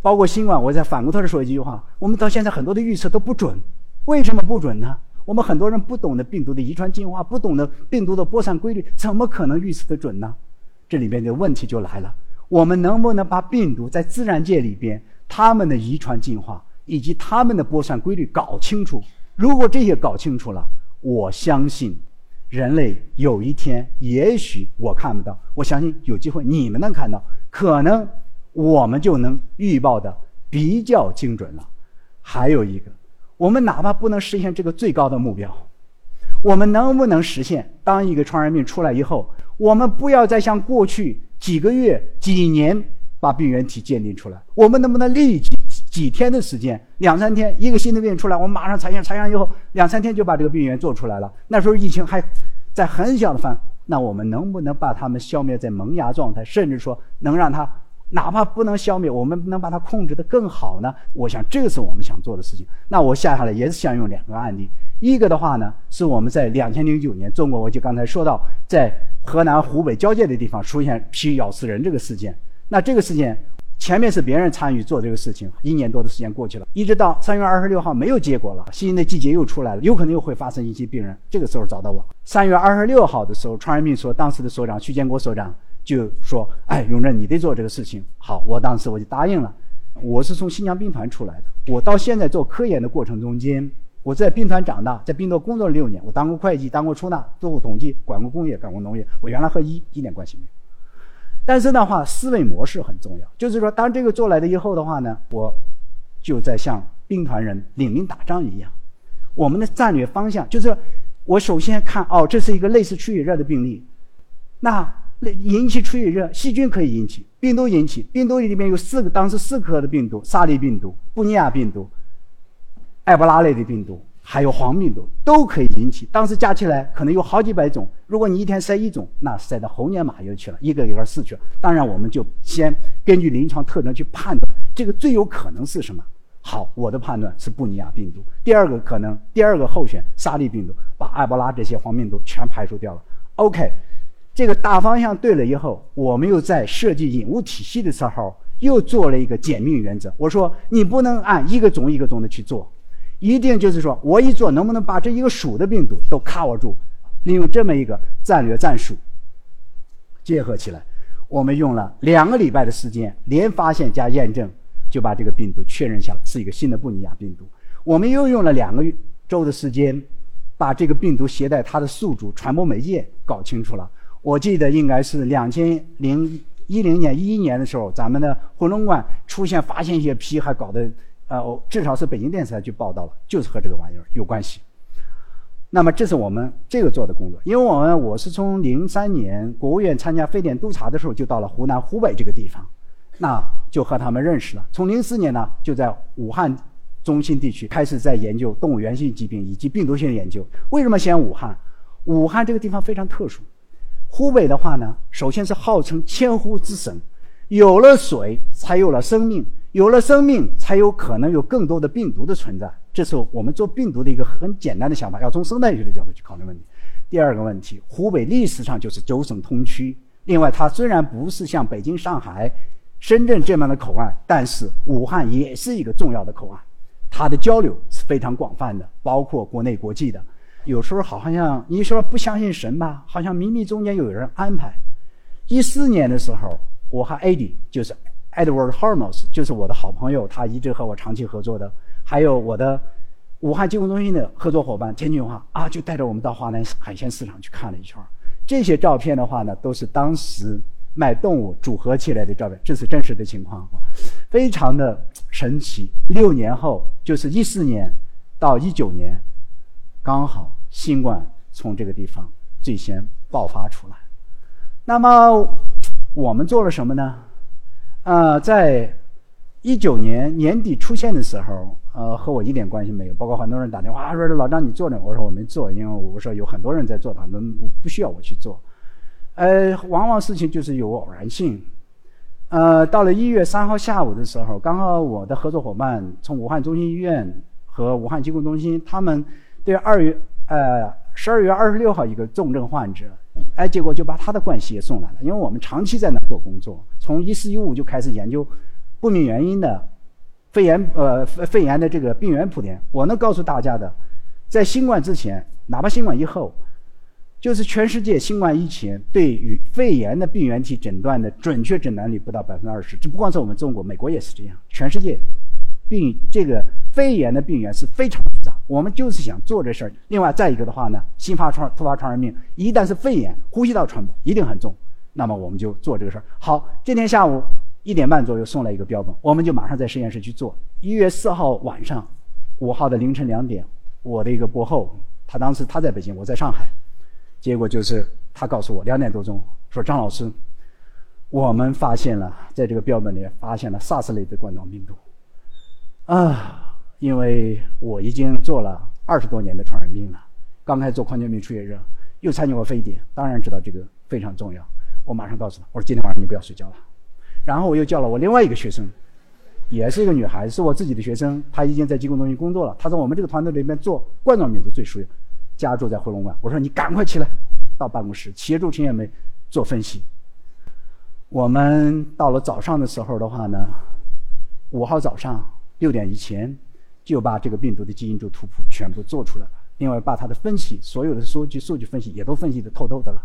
包括新冠，我再反过头来说一句话：我们到现在很多的预测都不准。为什么不准呢？我们很多人不懂得病毒的遗传进化，不懂得病毒的播散规律，怎么可能预测的准呢？这里边的问题就来了：我们能不能把病毒在自然界里边它们的遗传进化以及它们的播散规律搞清楚？如果这些搞清楚了，我相信人类有一天，也许我看不到，我相信有机会你们能看到，可能我们就能预报的比较精准了。还有一个。我们哪怕不能实现这个最高的目标，我们能不能实现？当一个传染病出来以后，我们不要再像过去几个月、几年把病原体鉴定出来，我们能不能立即几天的时间，两三天一个新的病出来，我们马上采样，采样以后两三天就把这个病原做出来了？那时候疫情还在很小的范，那我们能不能把它们消灭在萌芽状态，甚至说能让它？哪怕不能消灭，我们能把它控制得更好呢？我想这个是我们想做的事情。那我下下来也是想用两个案例，一个的话呢，是我们在两千零九年，中国我就刚才说到，在河南湖北交界的地方出现皮咬死人这个事件。那这个事件前面是别人参与做这个事情，一年多的时间过去了，一直到三月二十六号没有结果了，新的季节又出来了，有可能又会发生一些病人。这个时候找到我，三月二十六号的时候，传染病所当时的所长徐建国所长。就说：“哎，永正，你得做这个事情。”好，我当时我就答应了。我是从新疆兵团出来的，我到现在做科研的过程中间，我在兵团长大，在兵团工作了六年。我当过会计，当过出纳，做过统计，管过工业，管过农业。我原来和医一点关系没有。但是的话，思维模式很重要。就是说，当这个做来了以后的话呢，我就在像兵团人领兵打仗一样。我们的战略方向就是，我首先看哦，这是一个类似出血热的病例，那。引起出血热，细菌可以引起，病毒引起，病毒里面有四个，当时四颗的病毒：沙利病毒、布尼亚病毒、埃博拉类的病毒，还有黄病毒都可以引起。当时加起来可能有好几百种。如果你一天筛一种，那筛到猴年马月去了，一个一个死去了。当然，我们就先根据临床特征去判断这个最有可能是什么。好，我的判断是布尼亚病毒。第二个可能，第二个候选沙利病毒，把埃博拉这些黄病毒全排除掉了。OK，这个大方向对了以后，我们又在设计引物体系的时候又做了一个简命原则。我说你不能按一个种一个种的去做，一定就是说我一做能不能把这一个属的病毒都 cover 住，利用这么一个战略战术结合起来，我们用了两个礼拜的时间，连发现加验证。就把这个病毒确认下来是一个新的布尼亚病毒。我们又用了两个周的时间，把这个病毒携带它的宿主、传播媒介搞清楚了。我记得应该是两千零一零年、一一年的时候，咱们的回龙观出现发现一些批，还搞得呃，至少是北京电视台去报道了，就是和这个玩意儿有关系。那么这是我们这个做的工作，因为我们我是从零三年国务院参加非典督查的时候，就到了湖南、湖北这个地方。那就和他们认识了。从零四年呢，就在武汉中心地区开始在研究动物源性疾病以及病毒性研究。为什么选武汉？武汉这个地方非常特殊。湖北的话呢，首先是号称千湖之省，有了水才有了生命，有了生命才有可能有更多的病毒的存在。这是我们做病毒的一个很简单的想法，要从生态学的角度去考虑问题。第二个问题，湖北历史上就是九省通衢。另外，它虽然不是像北京、上海。深圳这样的口岸，但是武汉也是一个重要的口岸，它的交流是非常广泛的，包括国内国际的。有时候好像你说不相信神吧，好像冥冥中间有人安排。一四年的时候，我和 Adi 就是 Edward Hormos，就是我的好朋友，他一直和我长期合作的，还有我的武汉疾控中心的合作伙伴田俊华啊，就带着我们到华南海鲜市场去看了一圈。这些照片的话呢，都是当时。卖动物组合起来的照片，这是真实的情况，非常的神奇。六年后，就是一四年到一九年，刚好新冠从这个地方最先爆发出来。那么我们做了什么呢？呃，在一九年年底出现的时候，呃，和我一点关系没有。包括很多人打电话说：“老张，你做呢？”我说：“我没做，因为我说有很多人在做，他们不需要我去做。”呃，往往事情就是有偶然性。呃，到了一月三号下午的时候，刚好我的合作伙伴从武汉中心医院和武汉疾控中心，他们对二月呃十二月二十六号一个重症患者，哎，结果就把他的冠希也送来了。因为我们长期在那做工作，从一四一五就开始研究不明原因的肺炎呃肺炎的这个病原谱点。我能告诉大家的，在新冠之前，哪怕新冠以后。就是全世界新冠疫情对于肺炎的病原体诊断的准确诊断率不到百分之二十，这不光是我们中国，美国也是这样。全世界病这个肺炎的病源是非常复杂，我们就是想做这事儿。另外再一个的话呢，新发传突发传染病一旦是肺炎，呼吸道传播一定很重，那么我们就做这个事儿。好，今天下午一点半左右送来一个标本，我们就马上在实验室去做。一月四号晚上，五号的凌晨两点，我的一个博后，他当时他在北京，我在上海。结果就是他告诉我两点多钟说张老师，我们发现了在这个标本里发现了 SARS 类的冠状病毒，啊，因为我已经做了二十多年的传染病了，刚开始做狂犬病出血热，又参加过非典，当然知道这个非常重要。我马上告诉他，我说今天晚上你不要睡觉了。然后我又叫了我另外一个学生，也是一个女孩，是我自己的学生，她已经在疾控中心工作了。她说我们这个团队里面做冠状病毒最熟悉。家住在回龙观，我说你赶快起来，到办公室协助陈艳梅做分析。我们到了早上的时候的话呢，五号早上六点以前就把这个病毒的基因组图谱全部做出来了，另外把它的分析所有的数据数据分析也都分析的透透的了。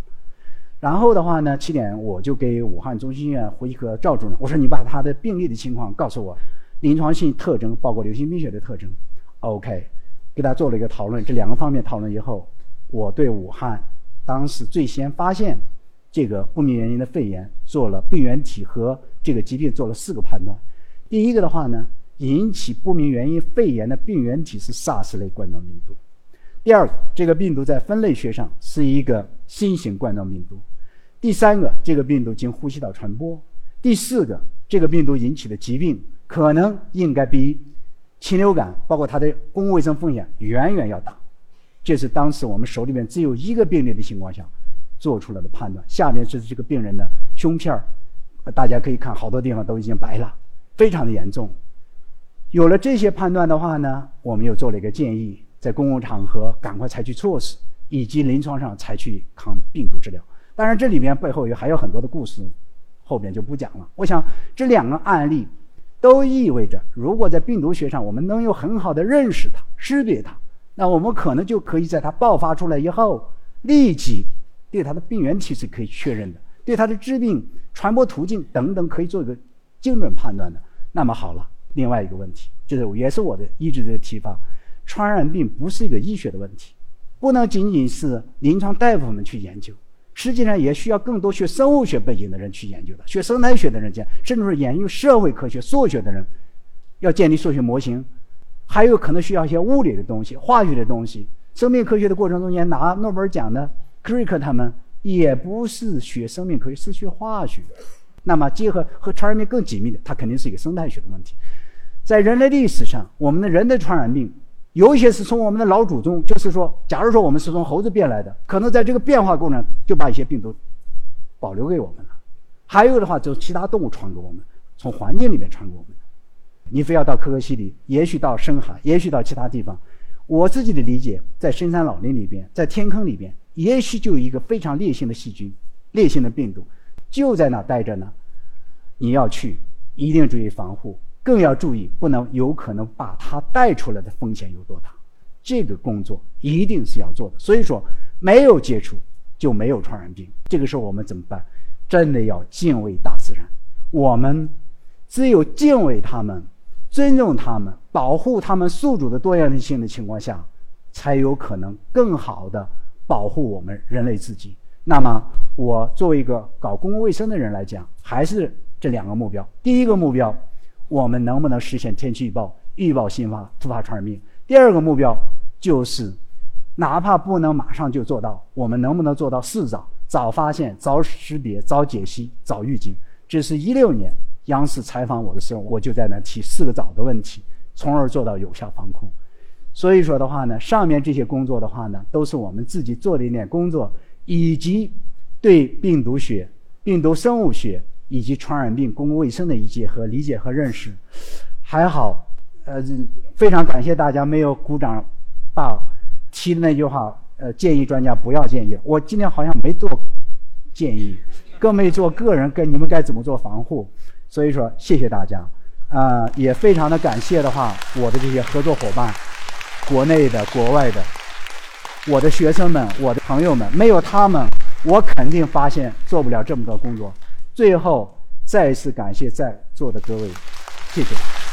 然后的话呢，七点我就给武汉中心医院呼吸科赵主任我说你把他的病例的情况告诉我，临床性特征包括流行病学的特征，OK。给他做了一个讨论，这两个方面讨论以后，我对武汉当时最先发现这个不明原因的肺炎做了病原体和这个疾病做了四个判断。第一个的话呢，引起不明原因肺炎的病原体是 SARS 类冠状病毒。第二个，这个病毒在分类学上是一个新型冠状病毒。第三个，这个病毒经呼吸道传播。第四个，这个病毒引起的疾病可能应该比。禽流感，包括它的公共卫生风险远远要大。这是当时我们手里面只有一个病例的情况下做出来的判断。下面是这个病人的胸片儿，大家可以看，好多地方都已经白了，非常的严重。有了这些判断的话呢，我们又做了一个建议，在公共场合赶快采取措施，以及临床上采取抗病毒治疗。当然，这里面背后有还有很多的故事，后边就不讲了。我想这两个案例都意味着，如果在病毒学上我们能有很好的认识它、识别它。那我们可能就可以在它爆发出来以后，立即对它的病原体是可以确认的，对它的致病传播途径等等可以做一个精准判断的。那么好了，另外一个问题就是，也是我的一直的提法，传染病不是一个医学的问题，不能仅仅是临床大夫们去研究，实际上也需要更多学生物学背景的人去研究的，学生态学的人讲，甚至是研究社会科学、数学的人，要建立数学模型。还有可能需要一些物理的东西、化学的东西。生命科学的过程中间拿诺贝尔奖的 Crick 他们也不是学生命科学，是学化学。那么结合和传染病更紧密的，它肯定是一个生态学的问题。在人类历史上，我们的人的传染病有一些是从我们的老祖宗，就是说，假如说我们是从猴子变来的，可能在这个变化过程就把一些病毒保留给我们了。还有的话，就是其他动物传给我们，从环境里面传给我们。你非要到可可西里，也许到深海，也许到其他地方。我自己的理解，在深山老林里边，在天坑里边，也许就有一个非常烈性的细菌、烈性的病毒，就在那待着呢。你要去，一定注意防护，更要注意不能有可能把它带出来的风险有多大。这个工作一定是要做的。所以说，没有接触就没有传染病。这个时候我们怎么办？真的要敬畏大自然。我们只有敬畏他们。尊重他们，保护他们宿主的多样性的情况下，才有可能更好的保护我们人类自己。那么，我作为一个搞公共卫生的人来讲，还是这两个目标：第一个目标，我们能不能实现天气预报预报新发突发传染病；第二个目标就是，哪怕不能马上就做到，我们能不能做到四早：早发现、早识别、早解析、早预警？这是一六年。央视采访我的时候，我就在那提四个早的问题，从而做到有效防控。所以说的话呢，上面这些工作的话呢，都是我们自己做的一点工作，以及对病毒学、病毒生物学以及传染病公共卫生的一些和理解和认识。还好，呃，非常感谢大家没有鼓掌，把提的那句话，呃，建议专家不要建议。我今天好像没做建议，更没做个人跟你们该怎么做防护。所以说，谢谢大家，啊，也非常的感谢的话，我的这些合作伙伴，国内的、国外的，我的学生们、我的朋友们，没有他们，我肯定发现做不了这么多工作。最后，再一次感谢在座的各位，谢谢。